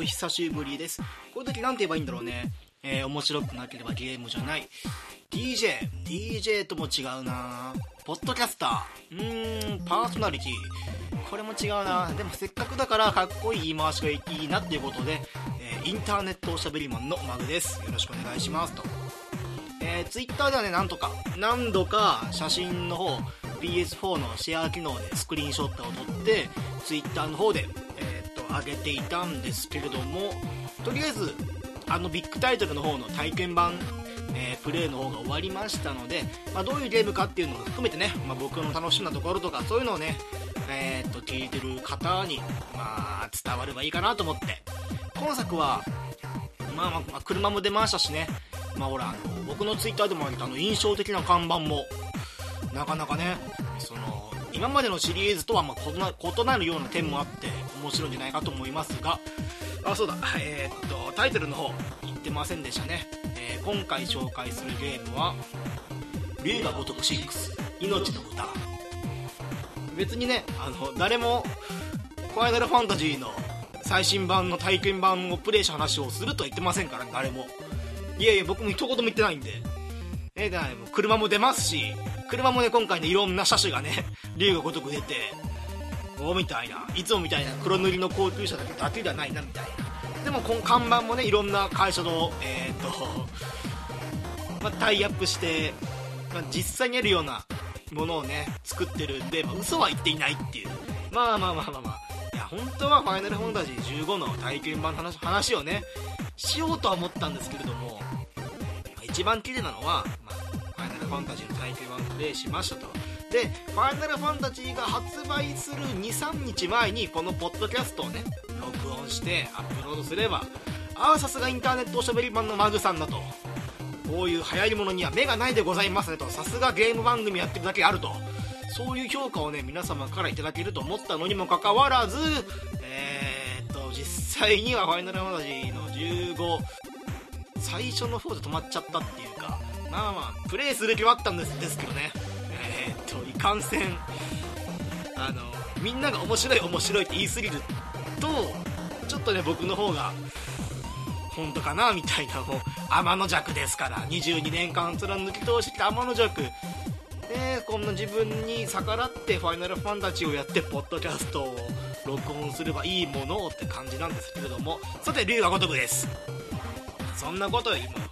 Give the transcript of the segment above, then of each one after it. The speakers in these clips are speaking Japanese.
お久しぶりです。こういう時なんて言えばいいんだろうね。えー、面白くなければゲームじゃない。DJ、DJ とも違うなポッドキャスター、うーん、パーソナリティ。これも違うなでもせっかくだからかっこいい言い回しがいいなっていうことで、えー、インターネットおしゃべりマンのマグです。よろしくお願いしますと。えー、Twitter ではね、なんとか、何度か写真の方、PS4 のシェア機能でスクリーンショットを撮って Twitter の方で、上げていたんですけれどもとりあえずあのビッグタイトルの方の体験版、えー、プレイの方が終わりましたので、まあ、どういうゲームかっていうのを含めてね、まあ、僕の楽しんだところとかそういうのをね、えー、っと聞いてる方に、まあ、伝わればいいかなと思って。今作は、まあ、まあ車も出ましたしね。まあほらあの僕の Twitter でもあげたあの印象的な看板もなかなかねその今までのシリーズとはま異なるような点もあって面白いんじゃないかと思いますが。あそうだ。えー、っとタイトルの方言ってませんでしたね、えー、今回紹介するゲームは「龍が如く6命の歌」別にねあの誰もファイナルファンタジーの最新版の体験版をプレイした話をするとは言ってませんから誰も。いやいや僕も一言も言ってないんで。えー、車も出ますし車もね今回ねいろんな車種がね 竜が如く出ておみたいな。いつもみたいな黒塗りの高級車だけだけではないなみたいな。でもこの看板もねいろんな会社のえー、っと、まあ、タイアップして、まあ、実際にあるようなものをね作ってる。んで、まあ、嘘は言っていないっていう。まあまあまあまあまあ。いや本当は「ファイナルファンタジー15」の体験版の話話をねしようとは思ったんですけれども一番綺麗なのは、まあ、ファンタジーの体験版プレイしましたと。でファイナルファンタジーが発売する23日前にこのポッドキャストをね録音してアップロードすればああさすがインターネットおしゃべり版のマグさんだと。こういう流行りものには目がないでございますねと。さすがゲーム番組やってるだけあると。そういう評価をね皆様から頂けると思ったのにもかかわらずえー、っと実際にはファイナルファンタジーの15最初の方で止まっちゃったっていうかまあまあプレイする気はあったんですですけどね。えー、っといかんせん。あのみんなが面白い面白いって言いすぎるとちょっとね僕の方が本当かなみたいなもう天の弱ですから。22年間貫き通してきた天の弱。でこんな自分に逆らってファイナルファンタジーをやってポッドキャストを録音すればいいものって感じなんですけれども。さて龍が如くです。そんなことよりも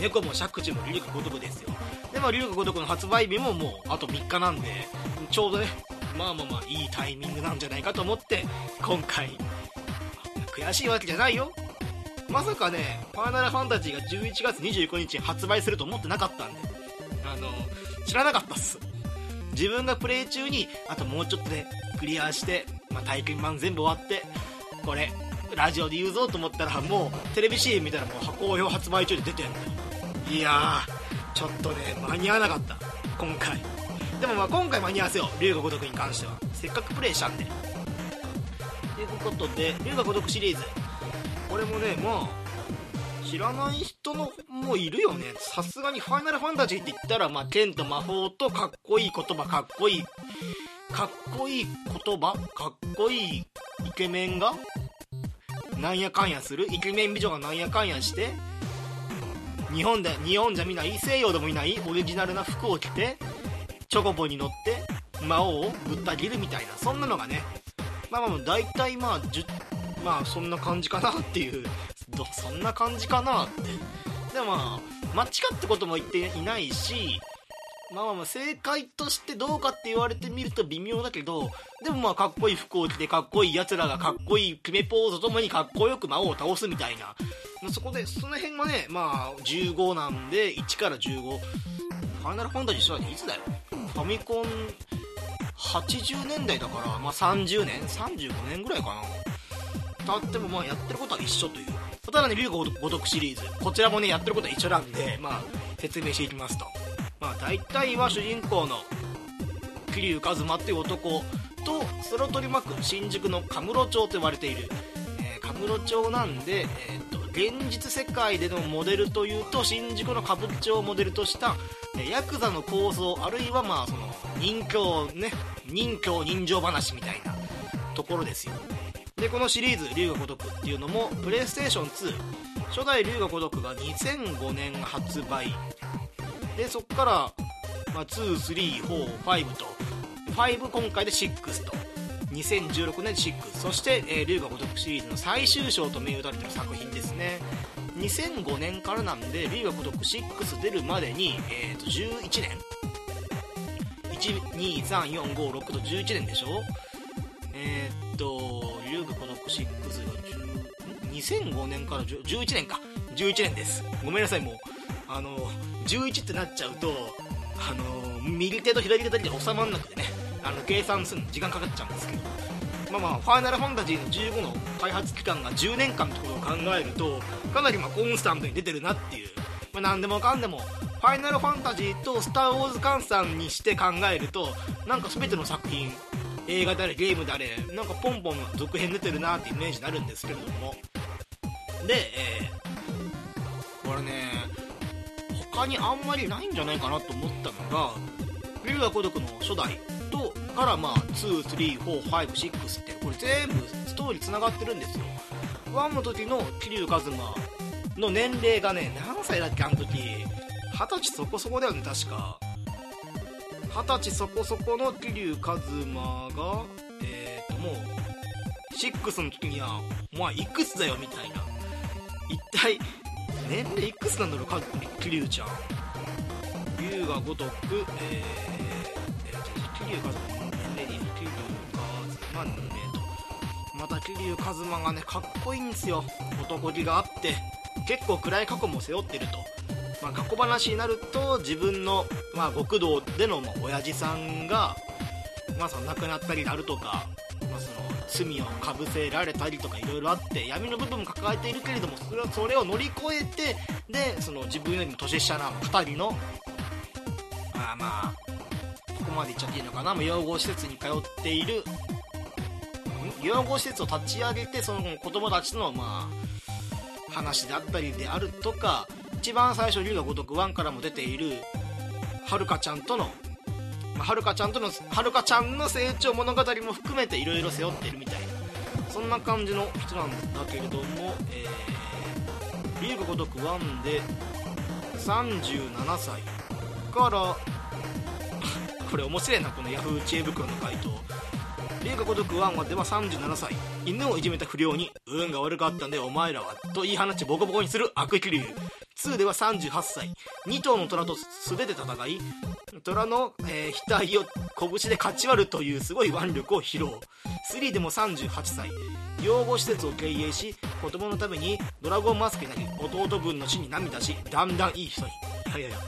猫も釈地も龍が如くですよ。でも龍が如くの発売日ももうあと3日なんでちょうどねまあまあまあいいタイミングなんじゃないかと思って今回悔しいわけじゃないよ。まさかねファイナルファンタジーが11月25日に発売すると思ってなかったんであの知らなかったっす。自分がプレイ中にあともうちょっとでクリアして、まあ、体験版全部終わってこれラジオで言うぞと思ったらもうテレビ CM 見たらもう好評発売中で出てんのよいやーちょっとね間に合わなかった今回。でもまあ今回間に合わせよう龍が如くに関しては。せっかくプレイしたんで。ということで龍が如くシリーズ。これもねまあ知らない人のもいるよね。さすがにファイナルファンタジーって言ったらまあ剣と魔法とかっこいい言葉かっこいいかっこいい言葉かっこいいイケメンがなんやかんやするイケメン美女がなんやかんやして日本で日本じゃ見ない西洋でもいないオリジナルな服を着てチョコボに乗って魔王をぶった切るみたいなそんなのがねまあまあ大体まあまあそんな感じかなっていうそんな感じかなって。でもまあ間違ってことも言っていないしまあまあまあ正解としてどうかって言われてみると微妙だけどでもまあかっこいい服を着てかっこいい奴らがかっこいい決めポーズともにかっこよく魔王を倒すみたいな。そこでその辺はねまあ15なんで1から15ファイナルファンタジーしたいつだよ。ファミコン80年代だからまあ30年？35年ぐらいかな。たってもまあやってることは一緒という。ただね龍が如くシリーズ。こちらもねやってることは一緒なんでまあ説明していきますと。まあ大体は主人公の桐生一馬っていう男とそれを取り巻く新宿の神室町と呼ばれている、えー、神室町なんで、えーと、現実世界でのモデルというと新宿の歌舞伎町をモデルとした、え、ヤクザの構想あるいはまあその人形ね人形人情話みたいなところですよ。でこのシリーズ「龍が如く」っていうのもプレイステー。ション2初代龍が如くが2005年発売。でそっから、まあ、2345と。5今回で6と。2016年6そして、えー、龍が如くシリーズの最終章と銘打たれてる作品ですね。2005年からなんで龍が如く6出るまでに、えー、と11年。123456と11年でしょ？えー、っと龍が如く6が2005年から11年か。11年です。ごめんなさいもう。あの11ってなっちゃうとあの右手と左手だけで収まんなくてねあの計算するの時間かかっちゃうんですけど。まあまあファイナルファンタジーの15の開発期間が10年間ってことを考えるとかなりまコンスタントに出てるなっていう、まあ、何でもかんでもファイナルファンタジーとスター・ウォーズ換算にして考えるとなんか全ての作品映画であれゲームであれなんかポンポン続編出てるなってイメージになるんですけれども。で、えー、これね他にあんまりないんじゃないかなと思ったのが「龍が如く」の初代とからまあ23456ってこれ全部ストーリーつながってるんですよ。1の時の桐生一馬の年齢がね何歳だっけあの時。二十歳そこそこだよね確か。二十歳そこそこの桐生一馬がえっ、ともう6の時にはお前いくつだよみたいな。一体年齢いくつなんだろうか？桐生ちゃん。龍が如くえー、桐生一馬万人名とまた桐生一馬がねかっこいいんですよ男気があって結構暗い過去も背負ってると、まあ、過去話になると自分の、まあ、極道での、まあ、親父さんが、まあ、その亡くなったりであるとか、罪をかぶせられたりとかいろいろあって闇の部分も抱えているけれどもそれそれを乗り越えてでその自分よりも年下な2人のまあまあここまで言っちゃっていいのかな養護施設に通っている養護施設を立ち上げてその子供たちのまあ話であったりであるとか一番最初龍が如く1からも出ているはるかちゃんとのはるかちゃんとのはるかちゃんの成長物語も含めていろいろ背負ってるみたいな。そんな感じの人なんだけれども、えー、龍が如く1で37歳から これ面白いなこの Yahoo 知恵袋の回答。龍が如く1話では37歳犬をいじめた不良に運が悪かったんでお前らはと言い放ちボコボコにする悪気流。2では38歳。2頭の虎と素手で戦い虎の、えー、額を拳で勝ち割るというすごい腕力を披露。3でも38歳。養護施設を経営し子供のためにドラゴンマスクになり弟分の死に涙しだんだんいい人に。いやいやいや。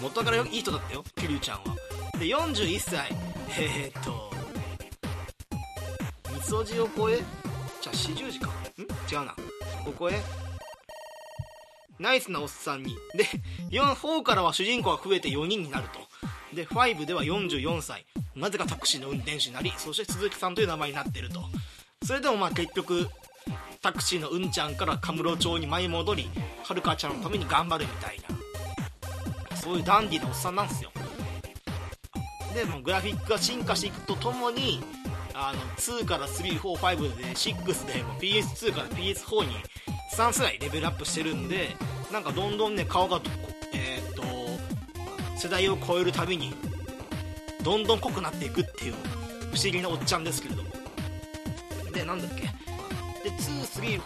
元からいい人だったよ桐生ちゃんは。で41歳。えー、っと掃除を超えじゃあ四十字か。ん？違うな。ここへナイスなおっさんに。で4からは主人公が増えて4人になると。で5では44歳。なぜかタクシーの運転手になりそして鈴木さんという名前になってると。それでもまあ結局タクシーのうんちゃんからカムロ町に舞い戻りはるかちゃんのために頑張るみたいな。そういうダンディーなおっさんなんですよ。でもグラフィックが進化していくとともにあの2から345で6でも PS2 から PS4 に3世代レベルアップしてるんでなんかどんどんね顔がえー、っと世代を超えるたびにどんどん濃くなっていくっていう不思議なおっちゃんですけれども。でなんだっけ。で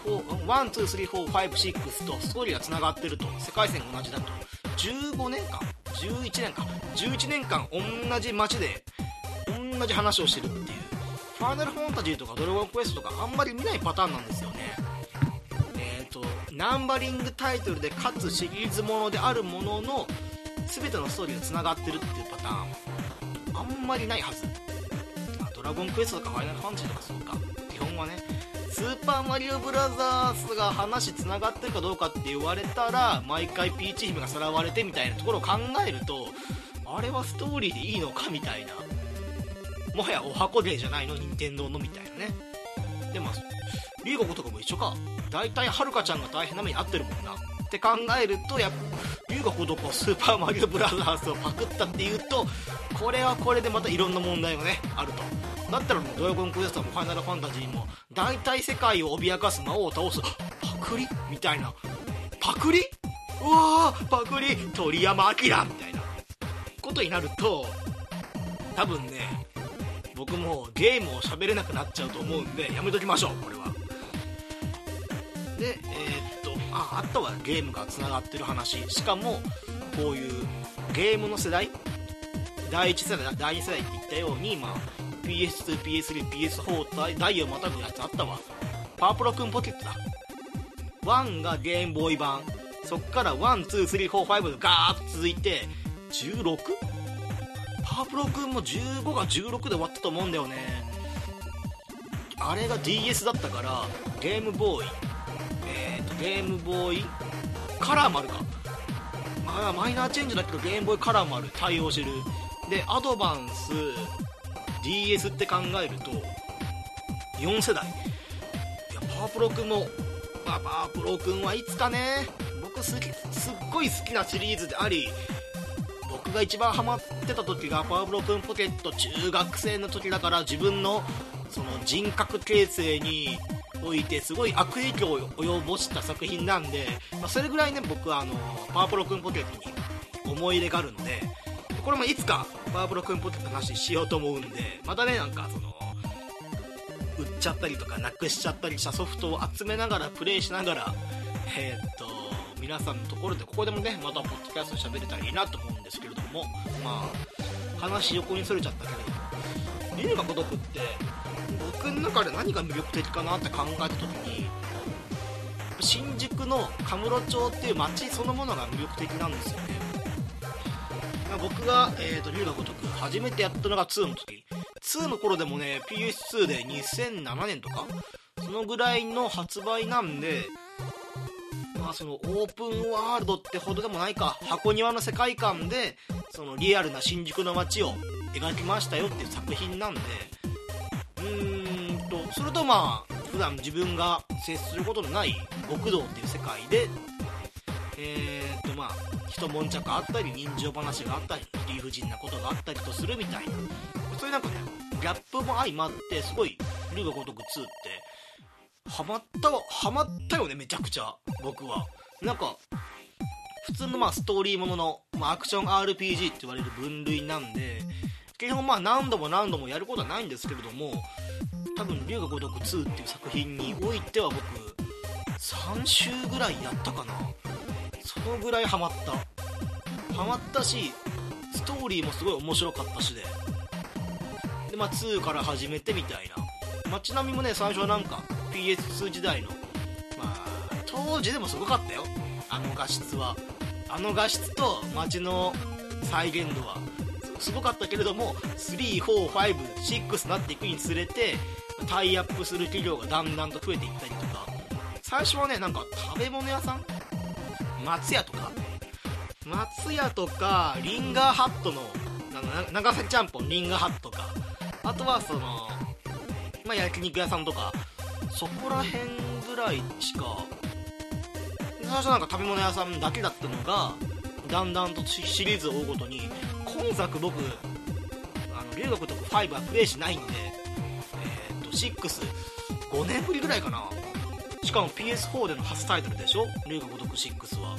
234123456とストーリーがつながってると世界線同じだと。15年間11年間11年間同じ街で同じ話をしてるっていう。ファイナルファンタジーとかドラゴンクエストとかあんまり見ないパターンなんですよね、ナンバリングタイトルでかつシリーズものであるものの全てのストーリーがつながってるっていうパターンあんまりないはずドラゴンクエストとかファイナルファンタジーとかそうか基本はねスーパーマリオブラザーズが話つながってるかどうかって言われたら毎回ピーチ姫がさらわれてみたいなところを考えるとあれはストーリーでいいのかみたいな。もはやお箱芸じゃないの任天堂のみたいなね。でもリーゴとかも一緒か。大体はるかちゃんが大変な目に遭ってるもんな。って考えるとやっぱ龍が如くスーパーマリオブラザーズをパクったっていうとこれはこれでまたいろんな問題がねあるとだったらもうドラゴンクエストもファイナルファンタジーも大体世界を脅かす魔王を倒すパクリ。みたいなパクリ。うわーパクリ。鳥山明みたいなことになると多分ね僕もゲームを喋れなくなっちゃうと思うんでやめときましょうこれは。でえー、っとああとはゲームがつながってる話。しかもこういうゲームの世代？第1世代第2世代って言ったように、まあ、PS2、PS3、PS4 と代をまたぐやつあったわ。パワープロくんポケットだ。1がゲームボーイ版。そっから12345とガーッと続いて 16? パワープロくんも15が16で終わったと思うんだよね。あれが DS だったからゲームボーイえ、ー、とゲームボーイ。カラーもあるか。まあマイナーチェンジだけどゲームボーイカラーもある。対応してる。でアドバンス DS って考えると4世代。いやパワプロくんも、まあ、パワプロくんはいつかね僕好きすっごい好きなシリーズであり僕が一番ハマってた時がパワプロくんポケット中学生の時だから自分のその人格形成においてすごい悪影響を及ぼした作品なんで、まあ、それぐらいね僕はあのパワープロくんポケットに思い入れがあるのでこれもいつかパワープロくんポケットの話しようと思うんでまたねなんかその売っちゃったりとかなくしちゃったりしたソフトを集めながらプレイしながらえー、っと皆さんのところでここでもねまたポッドキャスト喋れたらいいなと思うんですけれどもまあ話横にそれちゃったけども竜が如くって僕の中で何が魅力的かなって考えた時に新宿の神室町っていう街そのものが魅力的なんですよね。僕が、えーと、龍が如く初めてやったのが2の時。2の頃でもね PS2 で2007年とかそのぐらいの発売なんでまあそのオープンワールドってほどでもないか箱庭の世界観でそのリアルな新宿の街を描きましたよっていう作品なんでうんそれとまあ普段自分が接することのない極道っていう世界でえー、っとまあ一悶着あったり人情話があったり理不尽なことがあったりとするみたいな。そういうなんかねギャップも相まってすごい「竜が如く2」ってハマったハマったよねめちゃくちゃ僕は。なんか普通のまあストーリーものの、まあ、アクション RPG って言われる分類なんで基本まあ何度も何度もやることはないんですけれども多分「龍が如く2」っていう作品においては僕3週ぐらいやったかな。そのぐらいハマった。ハマったしストーリーもすごい面白かったしで。でまあ2から始めてみたいな。街並みもね最初はなんか PS2 時代のまあ当時でもすごかったよ。あの画質は。あの画質と街の再現度はすごかったけれども345、6なっていくにつれてタイアップする企業がだんだんと増えていったりとか。最初はねなんか食べ物屋さん？松屋とか？松屋とかリンガーハットの長崎ちゃんぽんリンガーハットとか。あとはそのまあ焼肉屋さんとか。そこら辺ぐらいしか。最初なんか食べ物屋さんだけだったのがだんだんとシリーズを追うごとに今作僕あの留学とか5はプレイしないんで、65年ぶりぐらいかな。しかも PS4 での初タイトルでしょ？龍が如く6は。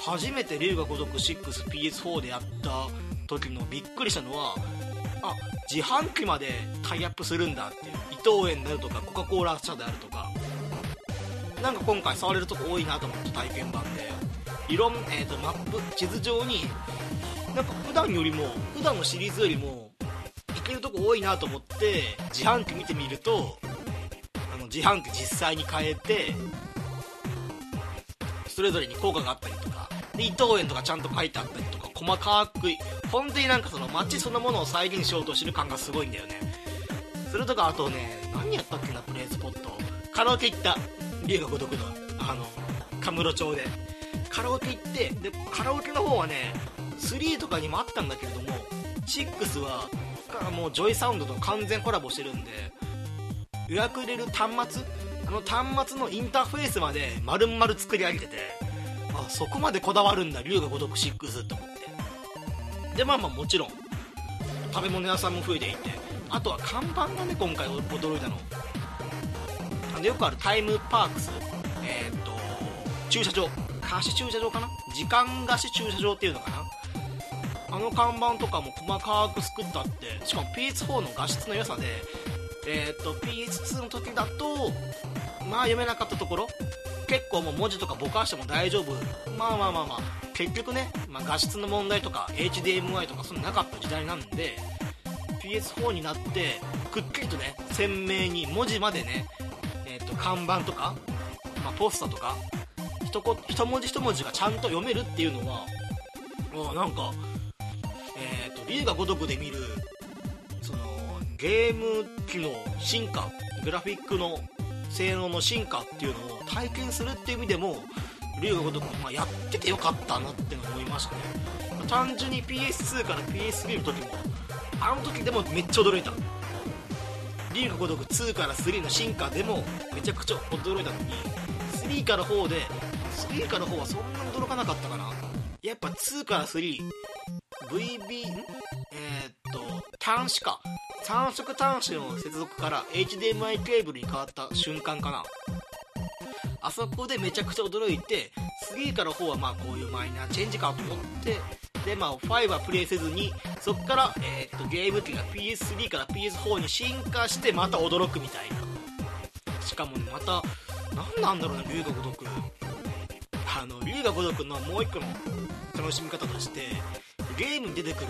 初めて龍が如く 6PS4 でやった時のびっくりしたのはあ自販機までタイアップするんだっていう。伊藤園であるとかコカ・コーラ社であるとか。なんか今回触れるとこ多いなと思って体験版で。いろん、えーと、マップ地図上になんか普段よりも普段のシリーズよりも行けるとこ多いなと思って自販機見てみるとあの自販機実際に変えてそれぞれに効果があったりとかで伊藤園とかちゃんと書いてあったりとか細かく本当になんかその街そのものを再現しようとしてる感がすごいんだよね。それとかあとね何やったっけなプレイスポット。カラオケ行った。龍が如くのあの神室町で。カラオケ行ってでカラオケの方はね3とかにもあったんだけれども6はもうジョイサウンドと完全コラボしてるんで予約入れる端末？あの端末のインターフェースまで丸々作り上げててあそこまでこだわるんだ龍が如く6って思って。でまあまあもちろん食べ物屋さんも増えていてあとは看板がね今回驚いたの。あのよくあるタイムパークスえー、っと駐車場。貸し駐車場かな？時間貸し駐車場っていうのかな？あの看板とかも細かく作ってあってしかも PS4 の画質の良さでえー、っと PS2 の時だとまあ読めなかったところ結構もう文字とかぼかしても大丈夫。まあまあまあまあ結局ね、まあ、画質の問題とか HDMI とかそんななかった時代なんで PS4 になってくっきりとね鮮明に文字までね、えー、と看板とか、まあ、ポスターとか一こ一文字一文字がちゃんと読めるっていうのはもうなんか、龍が如くで見るそのゲーム機の進化グラフィックの性能の進化っていうのを体験するっていう意味でも龍が如く、まあ、やっててよかったなって思いましたね。ま単純に PS2 から PS3 の時もあの時でもめっちゃ驚いた。龍が如く2から3の進化でもめちゃくちゃ驚いたのに3から4で3から4はそんなに驚かなかったかなやっぱ2から3んえー、っと端子か。3色端子の接続から HDMI ケーブルに変わった瞬間かな。あそこでめちゃくちゃ驚いて3から4はまあこういうマイナーチェンジかと思ってでまあ5はプレイせずにそこから、えー、っとゲーム機が PS3 から PS4 に進化してまた驚くみたいな。しかもねまた何なんだろうな龍が如く。あの龍が如くのもう一個の楽しみ方としてゲームに出てくる。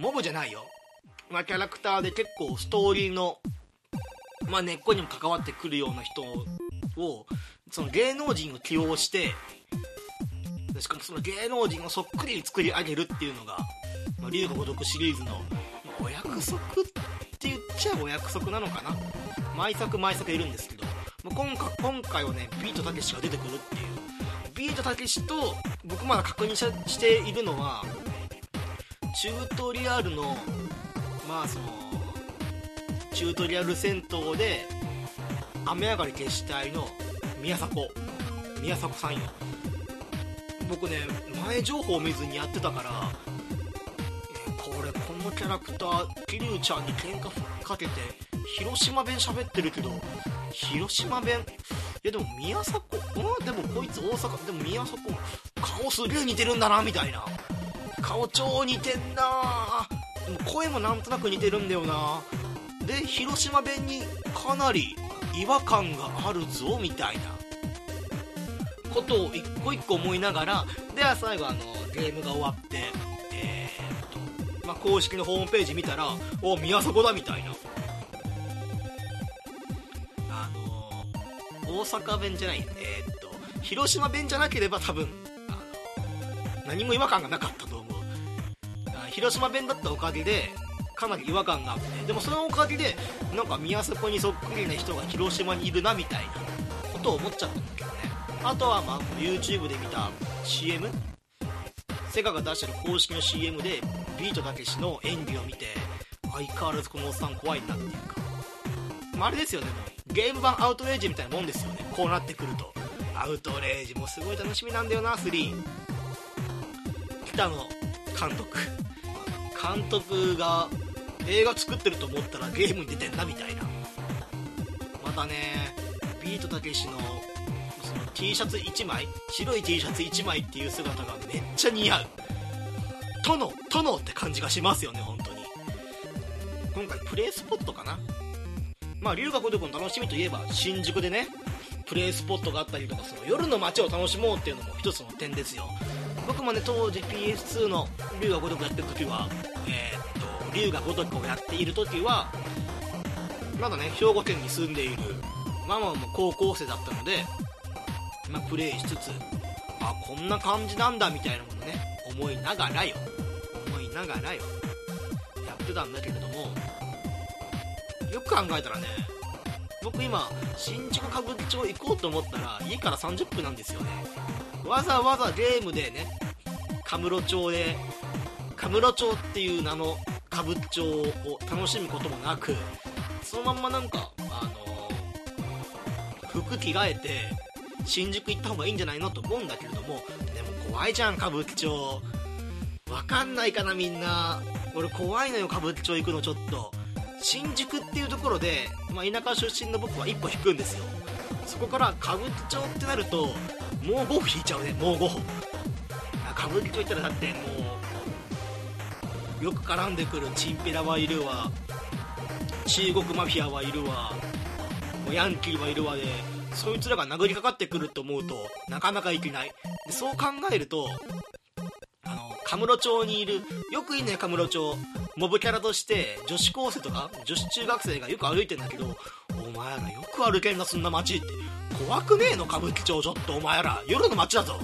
モブじゃないよ、まあ、キャラクターで結構ストーリーの、まあ、根っこにも関わってくるような人をその芸能人を起用してしかもその芸能人をそっくり作り上げるっていうのが「まあ、龍が如く」シリーズの、ま、お約束って言っちゃお約束なのかな。毎作毎作いるんですけど、まあ、今回今回はねビートたけしが出てくるっていう。ビートたけしと僕まだ確認しているのはチュートリアルのまあそのチュートリアル戦闘で雨上がり決死隊の宮迫。宮迫さんよ。僕ね前情報を見ずにやってたからこれこのキャラクター桐生ちゃんに喧嘩かけて広島弁喋ってるけど広島弁？いやでも宮迫うんでもこいつ大阪でも宮迫顔すげえ似てるんだなみたいな。顔超似てんな。も声もなんとなく似てるんだよな。で広島弁にかなり違和感があるぞみたいな。ことを一個一個思いながらでは最後あのゲームが終わってえー、っと、まあ、公式のホームページ見たらお宮迫だみたいな。あの大阪弁じゃないえー、っと広島弁じゃなければ多分何も違和感がなかった。広島弁だったおかげでかなり違和感があってでもそのおかげでなんか宮迫にそっくりな人が広島にいるなみたいなことを思っちゃったんだけどね。あとはまあ YouTube で見た CM セガが出してる公式の CM でビートたけしの演技を見て相変わらずこのおっさん怖いなっていうか、まあ、あれですよね。ゲーム版アウトレイジみたいなもんですよね。こうなってくると。アウトレイジもすごい楽しみなんだよな3北野監督。監督が映画作ってると思ったらゲームに出てんなみたいな。またねビートたけしのその T シャツ1枚白い T シャツ1枚っていう姿がめっちゃ似合う。殿殿って感じがしますよね本当に。今回プレイスポットかな？まあ龍が如くの楽しみといえば新宿でねプレイスポットがあったりとかその夜の街を楽しもうっていうのも一つの点ですよ。僕もね当時 PS2 の龍が如くやってる時はえー、龍が如くをやっている時はまだね兵庫県に住んでいるママも高校生だったので、まあ、プレイしつつあこんな感じなんだみたいなものね思いながらよ。思いながらよ。やってたんだけれどもよく考えたらね僕今新宿歌舞伎町行こうと思ったら家から30分なんですよね。わざわざゲームでねカムロ町でカムロ町っていう名の歌舞伎町を楽しむこともなくそのまんまなんかあの服着替えて新宿行った方がいいんじゃないのと思うんだけれどもでも怖いじゃん歌舞伎町わかんないかなみんな。俺怖いのよ歌舞伎町行くのちょっと。新宿っていうところで、まあ、田舎出身の僕は一歩引くんですよ。そこから歌舞伎町ってなるともう5歩引いちゃうねもう5歩歌舞伎町行ったらだってもうよく絡んでくるチンピラはいるわ。中国マフィアはいるわ。もうヤンキーはいるわで。そいつらが殴りかかってくると思うとなかなかいけない。でそう考えるとあのカムロ町にいるよくいいねカムロ町。モブキャラとして女子高生とか女子中学生がよく歩いてんだけどお前らよく歩けんなそんな街って怖くねえの歌舞伎町ちょっとお前ら夜の街だぞ。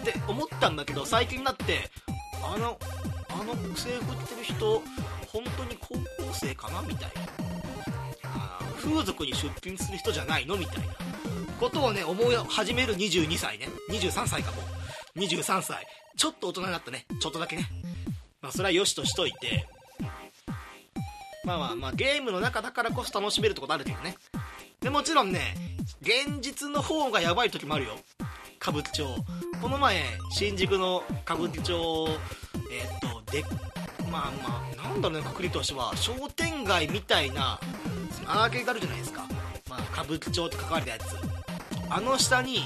って思ったんだけど最近になってあのあの制服着てる人本当に高校生かなみたいな。風俗に出勤する人じゃないのみたいな。ことをね思い始める22歳ね。23歳かも。23歳。ちょっと大人になったね。ちょっとだけね。まあそれはよしとしといて。まあまあまあゲームの中だからこそ楽しめるってことあるけどね。でもちろんね現実の方がやばい時もあるよ。歌舞伎町。この前新宿の歌舞伎町えーっとでまあまあなんだろうねくくりとしては商店街みたいなアーケードあるじゃないですか、まあ、歌舞伎町って書かれたやつ。あの下に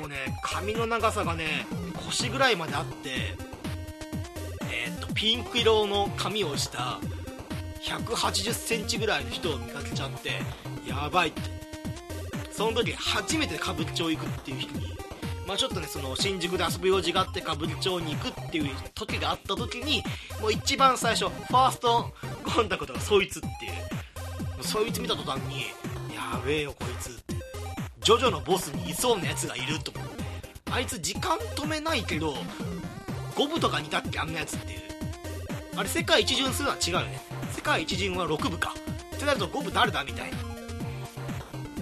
もうね髪の長さがね腰ぐらいまであってえーっとピンク色の髪をした1 8 0センチぐらいの人を見かけちゃってやばいって。その時初めて歌舞伎町行くっていう人にまあちょっとねその新宿で遊ぶ用事があって歌舞伎町に行くっていう時があった時にもう一番最初ファーストコンタクトがそいつっていう。うそいつ見た途端にやべえよこいつって。ジョジョのボスにいそうなやつがいると思って。あいつ時間止めないけど5部とかにだっけあんなやつっていう。あれ世界一巡するのは違うよね。世界一巡は6部か。ってなると5部誰だみたいな。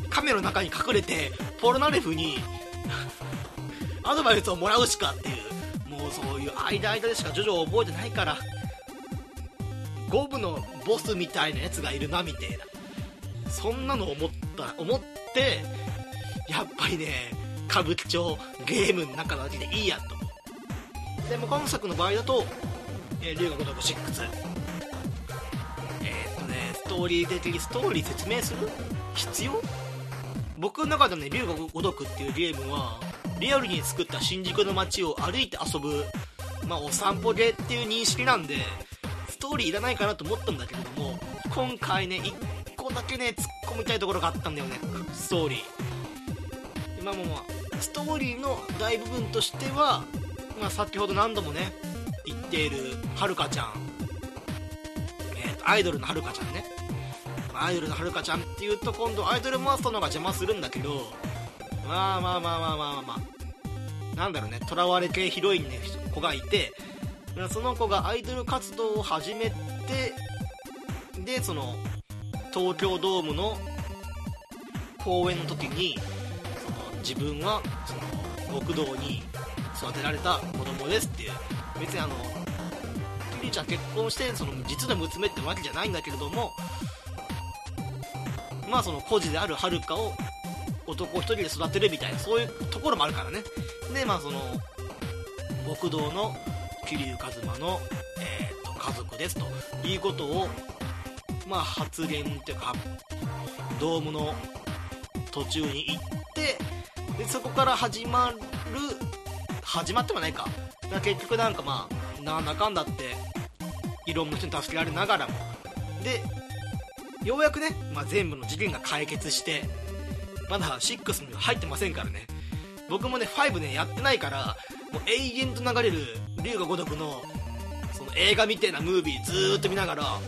カメラの中に隠れてポルナレフに アドバイスをもらうしかっていう。もうそういう間間でしかジョジョ覚えてないから。5部のボスみたいなやつがいるなみたいな。そんなの思った思ってやっぱりね歌舞伎町ゲームの中だけでいいやと。思うでも今作の場合だと「えー龍が如く6」ストーリー的ストーリー説明する？必要？僕の中でもね「龍が如く」っていうゲームはリアルに作った新宿の街を歩いて遊ぶまあお散歩ゲっていう認識なんでストーリーいらないかなと思ったんだけれども今回ね1個だけね突っ込みたいところがあったんだよね。ストーリー。まあまあまあストーリーの大部分としては、まあ、先ほど何度もね言っているはるかちゃん、えーとアイドルのはるかちゃんね。アイドルのはるかちゃんっていうと今度アイドルマスターの方が邪魔するんだけどまあまあまあまあまあまあまあ。なんだろうね囚われ系ヒロインの子がいてその子がアイドル活動を始めてでその東京ドームの公演の時にその自分はその極道に育てられた子供ですっていう。別にあのキリちゃん結婚してその実の娘ってわけじゃないんだけれどもまあその孤児であるはるかを男一人で育てるみたいなそういうところもあるからね。でまあその極道の桐生一馬の、えーと家族ですということをまあ発言っていうかドームの途中に行ってでそこから始まる始まってもないか。だから結局なんかまあなんだかんだっていろんな人に助けられながらも。でようやくね、まあ、全部の事件が解決してまだ6には入ってませんからね。僕もね5ねやってないからもう永遠と流れる龍が如くのその映画みたいなムービーずーっと見ながらあ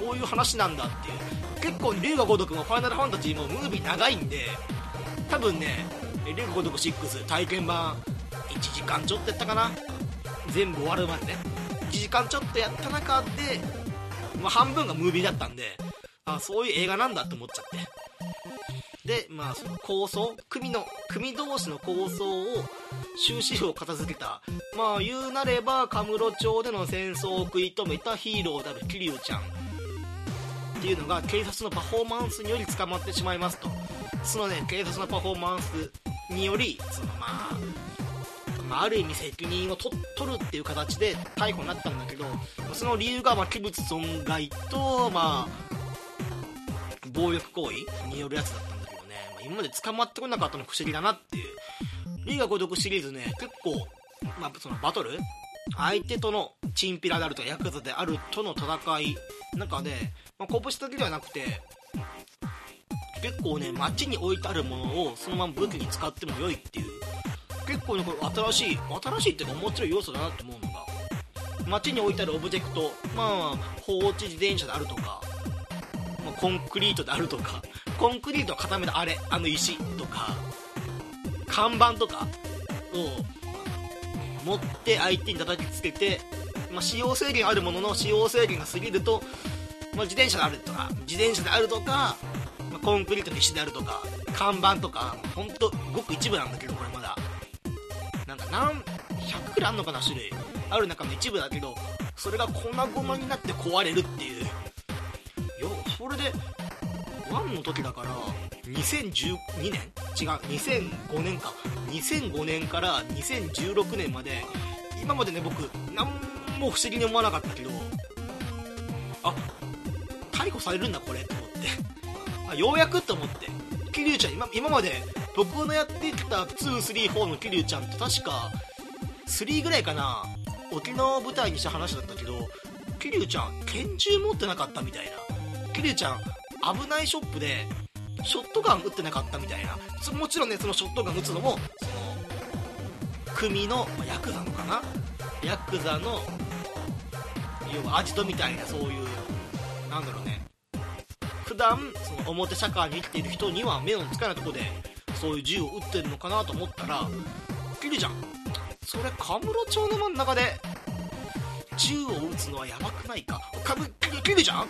こういう話なんだっていう。結構龍が如くもファイナルファンタジーもムービー長いんで多分ね龍が如く6体験版1時間ちょっとやったかな。全部終わるまでね。1時間ちょっとやった中で、まあ、半分がムービーだったんであそういう映画なんだって思っちゃって。でまあその構想組の組同士の構想を終止符を片付けた。まあ言うなればカムロ町での戦争を食い止めたヒーローである桐生ちゃん。っていうのが警察のパフォーマンスにより捕まってしまいますと。そのね警察のパフォーマンスによりそのまあまあ、る意味責任を取るっていう形で逮捕になったんだけどその理由がまあ器物損害と、まあ、暴力行為によるやつだったんだけどね、まあ、今まで捕まってこなかったの不思議だなっていう。リーガ孤独シリーズね結構、まあ、そのバトル？相手とのチンピラであるとかヤクザであるとの戦い。中で、まあ、拳だけではなくて結構ね街に置いてあるものをそのまま武器に使っても良いっていう。結構ねこれ新しい新しいっていうか面白い要素だなって思うのが街に置いてあるオブジェクトまあ放置自転車であるとか、まあ、コンクリートであるとかコンクリートを固めたあれあの石とか看板とかを持って相手に叩きつけて、まあ、使用制限あるものの使用制限が過ぎると、まあ、自転車であるとか自転車であるとか、ま、コンクリートの石であるとか看板とかほんとごく一部なんだけどこれまだ。なんか何100くらいあんのかな種類ある中の一部だけどそれが粉々になって壊れるっていう。それで1の時だから2012年？違う2005年か。2005年から2016年まで今までね僕何も不思議に思わなかったけどあ逮捕されるんだこれと思って。あようやくと思って。桐生ちゃん今今まで僕のやってきた234の桐生ちゃんって確か3ぐらいかな沖縄を舞台にした話だったけど桐生ちゃん拳銃持ってなかったみたいな。桐生ちゃん危ないショップでショットガン撃ってなかったみたいな。もちろんねそのショットガン撃つのもその組のヤクザのかな？ヤクザの要はアジトみたいなそういうなんだろうね。普段その表社会に生きている人には目のつかないとこでそういう銃を撃ってるのかなと思ったらキリじゃんそれカムロ町の真ん中で銃を撃つのはやばくないか？かキリじゃん？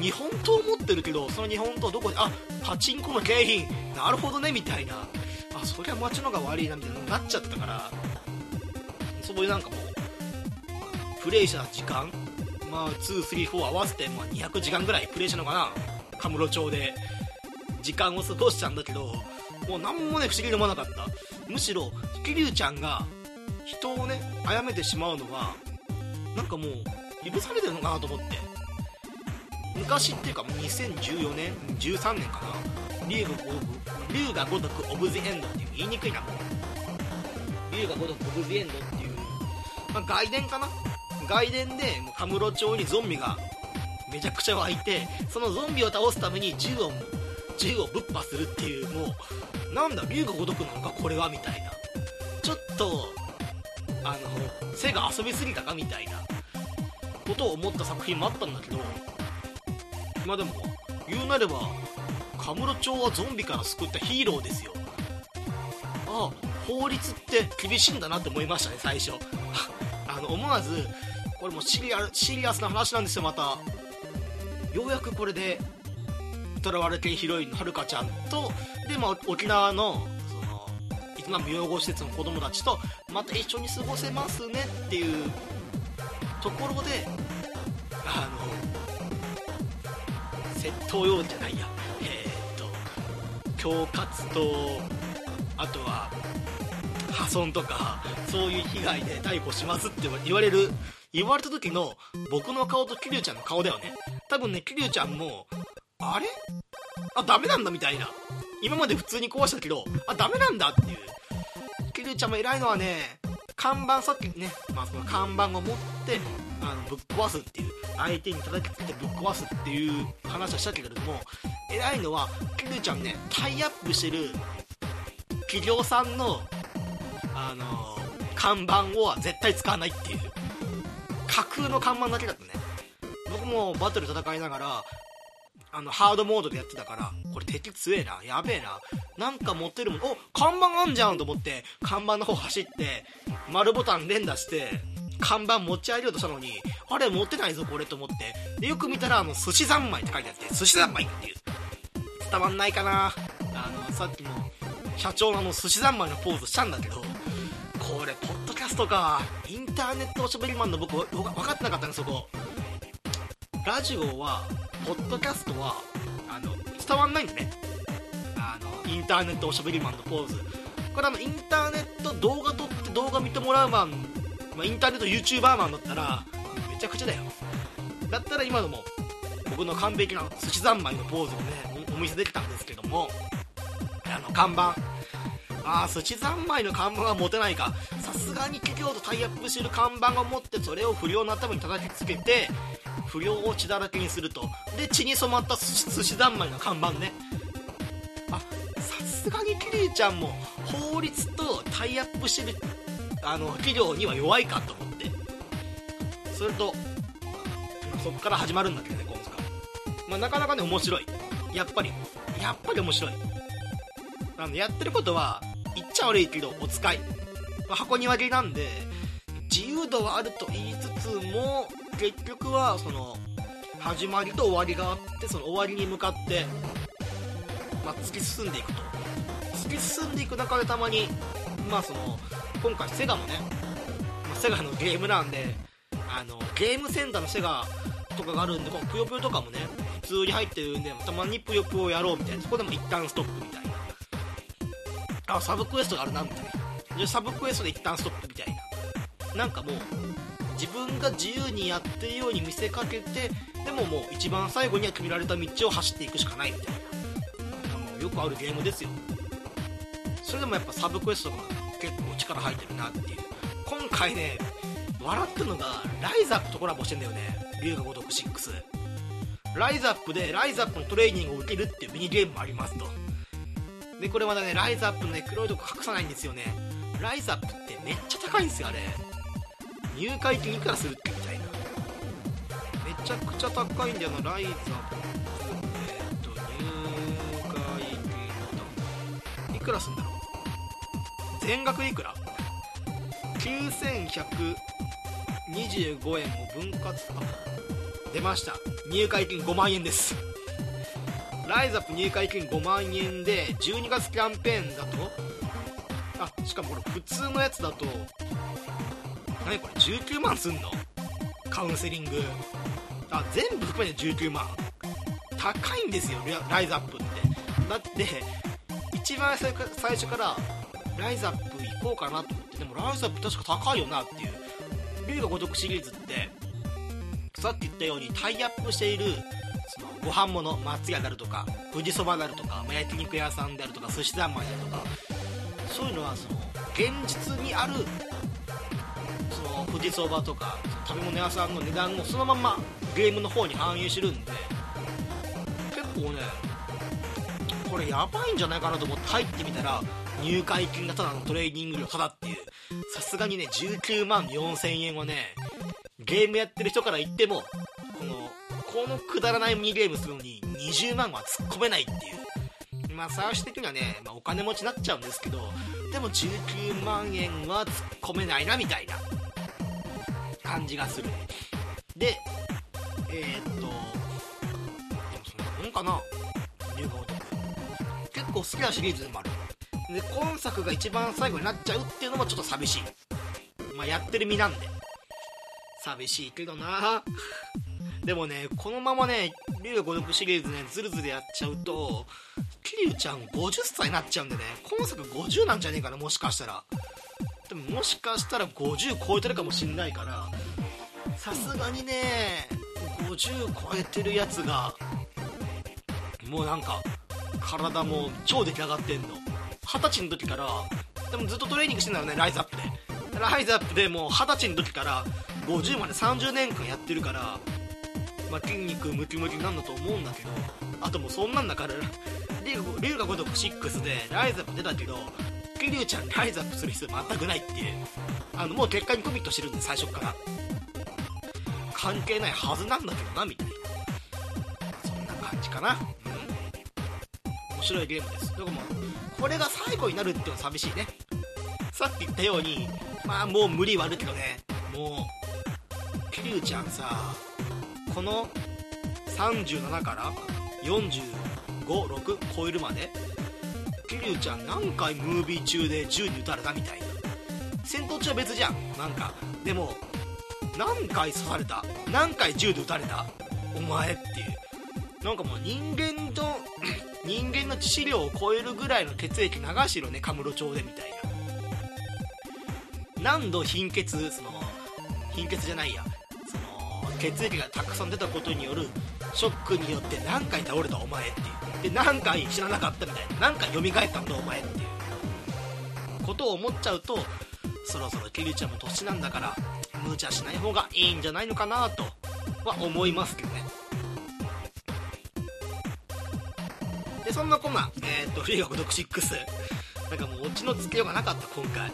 日本刀持ってるけどその日本刀どこであパチンコの景品。なるほどねみたいな。あそりゃ街のが悪いなみたいななっちゃったから。そういうなんかもうプレイした時間？まあ234合わせて、まあ、200時間ぐらいプレイしたのかな？カムロ町で。時間を過ごしたんだけどもう何もね不思議に思わなかった。むしろ桐生ちゃんが人をね殺めてしまうのはなんかもう許されてるのかなと思って。昔っていうか2014年13年かな。竜が竜が如くオブ・ゼ・エンドっていう言いにくいな。もう竜が如くオブ・ゼ・エンドっていう、まあ、外伝かな。外伝でもうカムロ町にゾンビがめちゃくちゃ湧いてそのゾンビを倒すために銃を銃をぶっ破するっていうもうなんだ竜が如くなのかこれはみたいな。ちょっとあの背が遊びすぎたかみたいな。ことを思った作品もあったんだけどまあでも言うなればカムロ町はゾンビから救ったヒーローですよ。ああ法律って厳しいんだなって思いましたね最初。あの思わずこれもシリアシリアスな話なんですよまた。ようやくこれで囚われ系ヒロインのはるかちゃんとで、まあ、沖縄のその営む養護施設の子供たちとまた一緒に過ごせますねっていうところであの窃盗用じゃないや。えー、っと恐喝とあとは破損とかそういう被害で逮捕しますって言われる言われた時の僕の顔と桐生ちゃんの顔だよね。多分ね桐生ちゃんもあれ？あダメなんだみたいな。今まで普通に壊したけどあダメなんだっていう。桐生ちゃんも偉いのはね看板さっきね、まあ、その看板を持ってあのぶっ壊すっていう相手に叩きつけてぶっ壊すっていう話はしたけれども偉いのは桐生ちゃんねタイアップしてる企業さんのあの看板を絶対使わないっていう。架空の看板だけだったね。僕もバトル戦いながらあのハードモードでやってたからこれ敵強えな。やべえな。なんか持ってるもん。お看板あんじゃんと思って看板の方走って丸ボタン連打して看板持ち上げようとしたのにあれ持ってないぞこれと思って。でよく見たらあの寿司三昧って書いてあって寿司三昧っていう。伝わんないかな。あのさっきの社長のあの寿司三昧のポーズしたんだけどこれポッドキャストか。インターネットおしゃべりマンの僕分かってなかったねそこ。ラジオはポッドキャストはあの伝わんないんでね。あのインターネットおしゃべりマンのポーズ。これあのインターネット動画撮って動画見てもらうマン、まあ、インターネット YouTuber マンだったらめちゃくちゃだよ。だったら今のも僕の完璧な寿司三昧のポーズをねお見せできたんですけどもあの看板。ああ寿司三昧の看板は持てないか。さすがに企業とタイアップしてる看板を持ってそれを不良の頭に叩きつけて不良を血だらけにすると。で血に染まった寿司三昧の看板ね。あさすがにキリュウちゃんも法律とタイアップしてるあの企業には弱いかと思って。それとそっから始まるんだけどね今回、まあ、なかなかね面白い。やっぱりやっぱり面白い。あのやってることは言っちゃ悪いけどお使い、箱庭切りなんで自由度はあると言いつつも結局はその始まりと終わりがあってその終わりに向かって、まあ、突き進んでいくと。突き進んでいく中でたまにまあその今回セガもね、まあ、セガのゲームなんであのゲームセンターのセガとかがあるんでこのぷよぷよとかもね普通に入ってるんでたまにぷよぷよやろうみたいな。そこでも一旦ストップみたいな。あサブクエストがあるなみたいな。じゃサブクエストで一旦ストップみたいな。なんかもう自分が自由にやってるように見せかけてでももう一番最後には決められた道を走っていくしかないみたいなもうよくあるゲームですよ。それでもやっぱサブクエストが結構力入ってるなっていう。今回ね笑ったのがライザップとコラボしてんだよね。龍が如く6ライザップでライザップのトレーニングを受けるっていうミニゲームもありますと。でこれまだねライザップのね黒いとこ隠さないんですよね。ライザップってめっちゃ高いんですよあれ。入会金いくらするってみたいな。めちゃくちゃ高いんだよなライザップえっと入会金いくらすんだろう？全額いくら？9125円を分割。あ出ました。入会金5万円です。ライザップ入会金5万円で12月キャンペーンだと？あしかもこれ普通のやつだと何これ19万すんの？カウンセリング。あ全部含めて19万。高いんですよライザップって。だって一番最初からライザップ行こうかなと思ってでもライザップ確か高いよなっていう。龍が如くシリーズってさっき言ったようにタイアップしているそのご飯物松屋であるとか富士そばであるとか、ま焼肉屋さんであるとか寿司三昧であるとかそういうのはその現実にある富士そばとか食べ物屋さんの値段をそのままゲームの方に反映してるんで結構ねこれやばいんじゃないかなと思って入ってみたら入会金がただのトレーニング料ただっていうさすがにね19万4000円はねゲームやってる人から言ってもこのこのくだらないミニゲームするのに20万は突っ込めないっていう。まあ最終的にはね、まあ、お金持ちになっちゃうんですけどでも19万円は突っ込めないなみたいな。感じがする。でえー、っとでもそんなもんかな。龍が如く結構好きなシリーズでもある。で今作が一番最後になっちゃうっていうのもちょっと寂しい。まあやってる身なんで。寂しいけどな。でもねこのままね龍が如くシリーズねズルズルやっちゃうと桐生ちゃん50歳になっちゃうんでね今作50なんじゃねえかなもしかしたら。でももしかしたら50超えてるかもしんないからさすがにね50超えてるやつがもうなんか体も超出来上がってんの。二十歳の時からでもずっとトレーニングしてんだよねライズアップで。ライズアップでもう二十歳の時から50まで30年間やってるから、まあ、筋肉ムキムキなんだと思うんだけどあともうそんなんだから龍が如く6でライズアップ出たけど桐生ちゃんライズアップする必要全くないっていう。あのもう結果にコミットしてるんで最初から。関係ないはずなんだけどなみたいな。そんな感じかな。うん。面白いゲームです。だからもこれが最後になるっていうのは寂しいね。さっき言ったようにまあもう無理はあるけどね。もう桐生ちゃんさこの37から456超えるまで桐生ちゃん何回ムービー中で銃に撃たれたみたいな。戦闘中は別じゃん。なんかでも何回刺された何回銃で撃たれた？お前っていう。なんかもう人間と 人間の致死量を超えるぐらいの血液流してるねカムロ町でみたいな。何度貧血その貧血じゃないや。血液がたくさん出たことによるショックによって何回倒れたお前っていう。で何回死ななかったみたいな。何回蘇ったんだお前っていう。ことを思っちゃうとそろそろキリちゃんも年なんだから無茶しない方がいいんじゃないのかなとは思いますけどね。でそんなこんなえー、っとフリーガ孤独6なんかもうオチのつけようがなかった今回。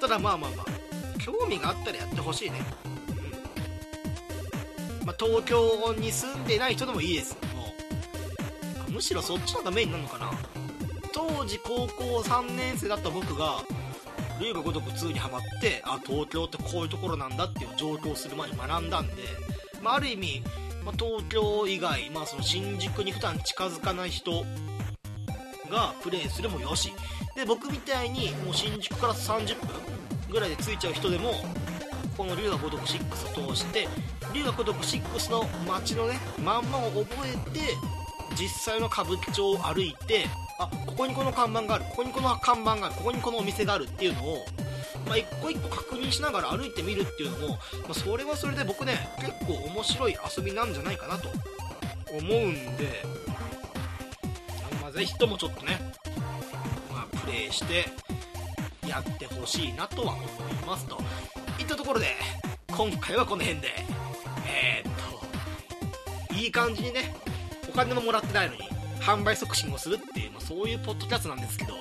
ただまあまあまあ興味があったらやってほしいね。まあ東京に住んでない人でもいいです。もうむしろそっちの方がメインなのかな。当時高校3年生だった僕が龍が如く2にハマってあ東京ってこういうところなんだっていう上京する前に学んだんで、まあ、ある意味、まあ、東京以外、まあ、その新宿に普段近づかない人がプレイするもよし。で僕みたいにもう新宿から30分ぐらいで着いちゃう人でもこの龍が如く6を通して龍が如く6の街のねまんまを覚えて実際の歌舞伎町を歩いてあここにこの看板があるここにこの看板があるここにこのお店があるっていうのを、まあ、一個一個確認しながら歩いてみるっていうのも、まあ、それはそれで僕ね結構面白い遊びなんじゃないかなと思うんで、まあ、ぜひともちょっとね、まあ、プレイしてやってほしいなとは思いますと。ったところで今回はこの辺で。えー、っといい感じにねお金ももらってないのに販売促進をするっていう、まあ、そういうポッドキャストなんですけど。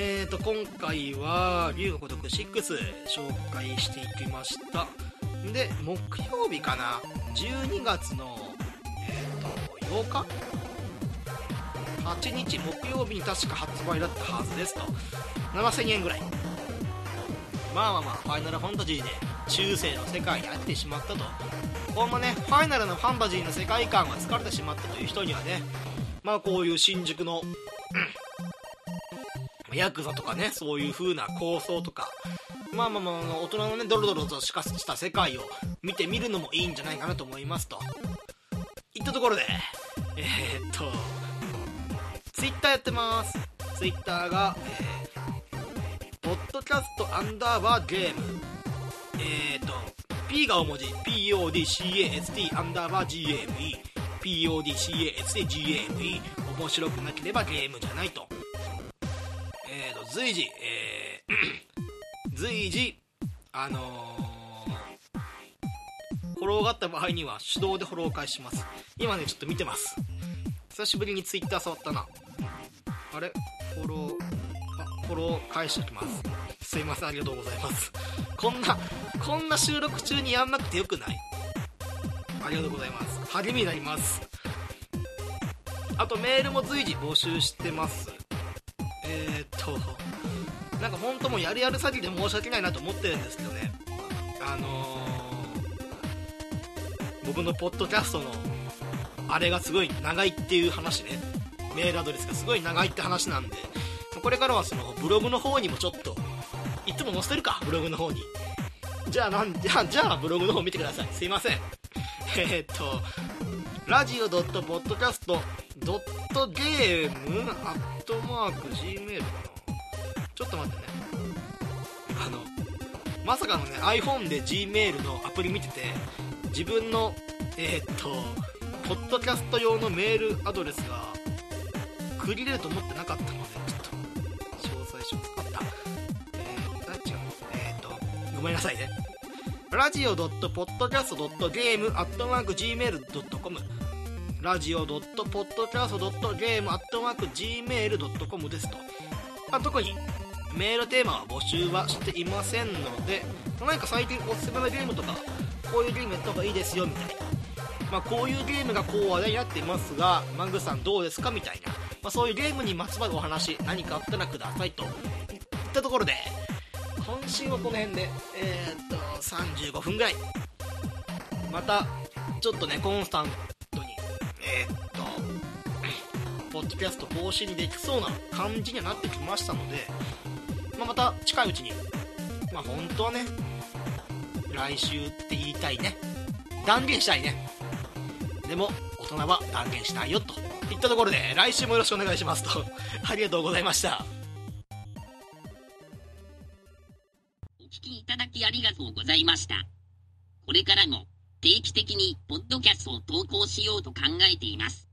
えーと今回は龍が如く6紹介していきました。で木曜日かな12月のえーと8日？8日？木曜日？に確か発売だったはずですと7000円ぐらいまあまあまあファイナルファンタジーで中世の世界に入ってしまったと。こんなねファイナルのファンタジーの世界観が疲れてしまったという人にはねまあこういう新宿の、うん、ヤクザとかねそういう風な構想とかまあまあまあ大人のねドロドロとしかした世界を見てみるのもいいんじゃないかなと思いますと。いったところでえー、っと Twitter やってます。Twitter が、えー、ポッドキャストアンダーバーゲーム。えー、と P が大文字。PODCAST アンダーバー GAME PODCAST-GAME 面白くなければゲームじゃないと。えーと随時えー、随時あのー、フォローがあった場合には手動でフォロー返します。今ねちょっと見てます。久しぶりに Twitter 触ったな。あれ？フォローフォロー返しておきます。すいませんありがとうございます。こんなこんな収録中にやんなくてよくない。ありがとうございます。励みになります。あとメールも随時募集してます。えー、っとなんか本当もうやるやる詐欺で申し訳ないなと思ってるんですけどね。あのー、僕のポッドキャストのあれがすごい長いっていう話ね。メールアドレスがすごい長いって話なんで。これからはそのブログの方にもちょっといつも載せてるかブログの方に。じゃあなんじゃあじゃあブログの方見てください。すいません。えー、っと、ラジオ .podcast.game アットマーク Gmail かな。ちょっと待ってね。あの、まさかのね、iPhone で Gmail のアプリ見てて、自分の、えー、っと、ポッドキャスト用のメールアドレスが、区切れると思ってなかったの。ごめんなさいね。ラジオ .podcast.game.gmail.com ラジオ .podcast.game.gmail.com ですと、まあ、特にメールテーマは募集はしていませんので何か最近おすすめのゲームとかこういうゲームやった方がいいですよみたいな、まあ、こういうゲームがこう話題になっていますがマングさんどうですかみたいな、まあ、そういうゲームにまつわるお話何かあったらくださいといったところで今週はこの辺で。えー、っと35分ぐらい。またちょっとねコンスタントにえー、っとポッドキャスト更新できそうな感じにはなってきましたので、まあ、また近いうちにまあ本当はね来週って言いたいね。断言したいね。でも大人は断言しないよと。いったところで来週もよろしくお願いしますと。ありがとうございました。聞きいただきありがとうございました。これからも定期的にポッドキャストを投稿しようと考えています。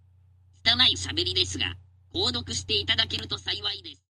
拙い喋りですが、購読していただけると幸いです。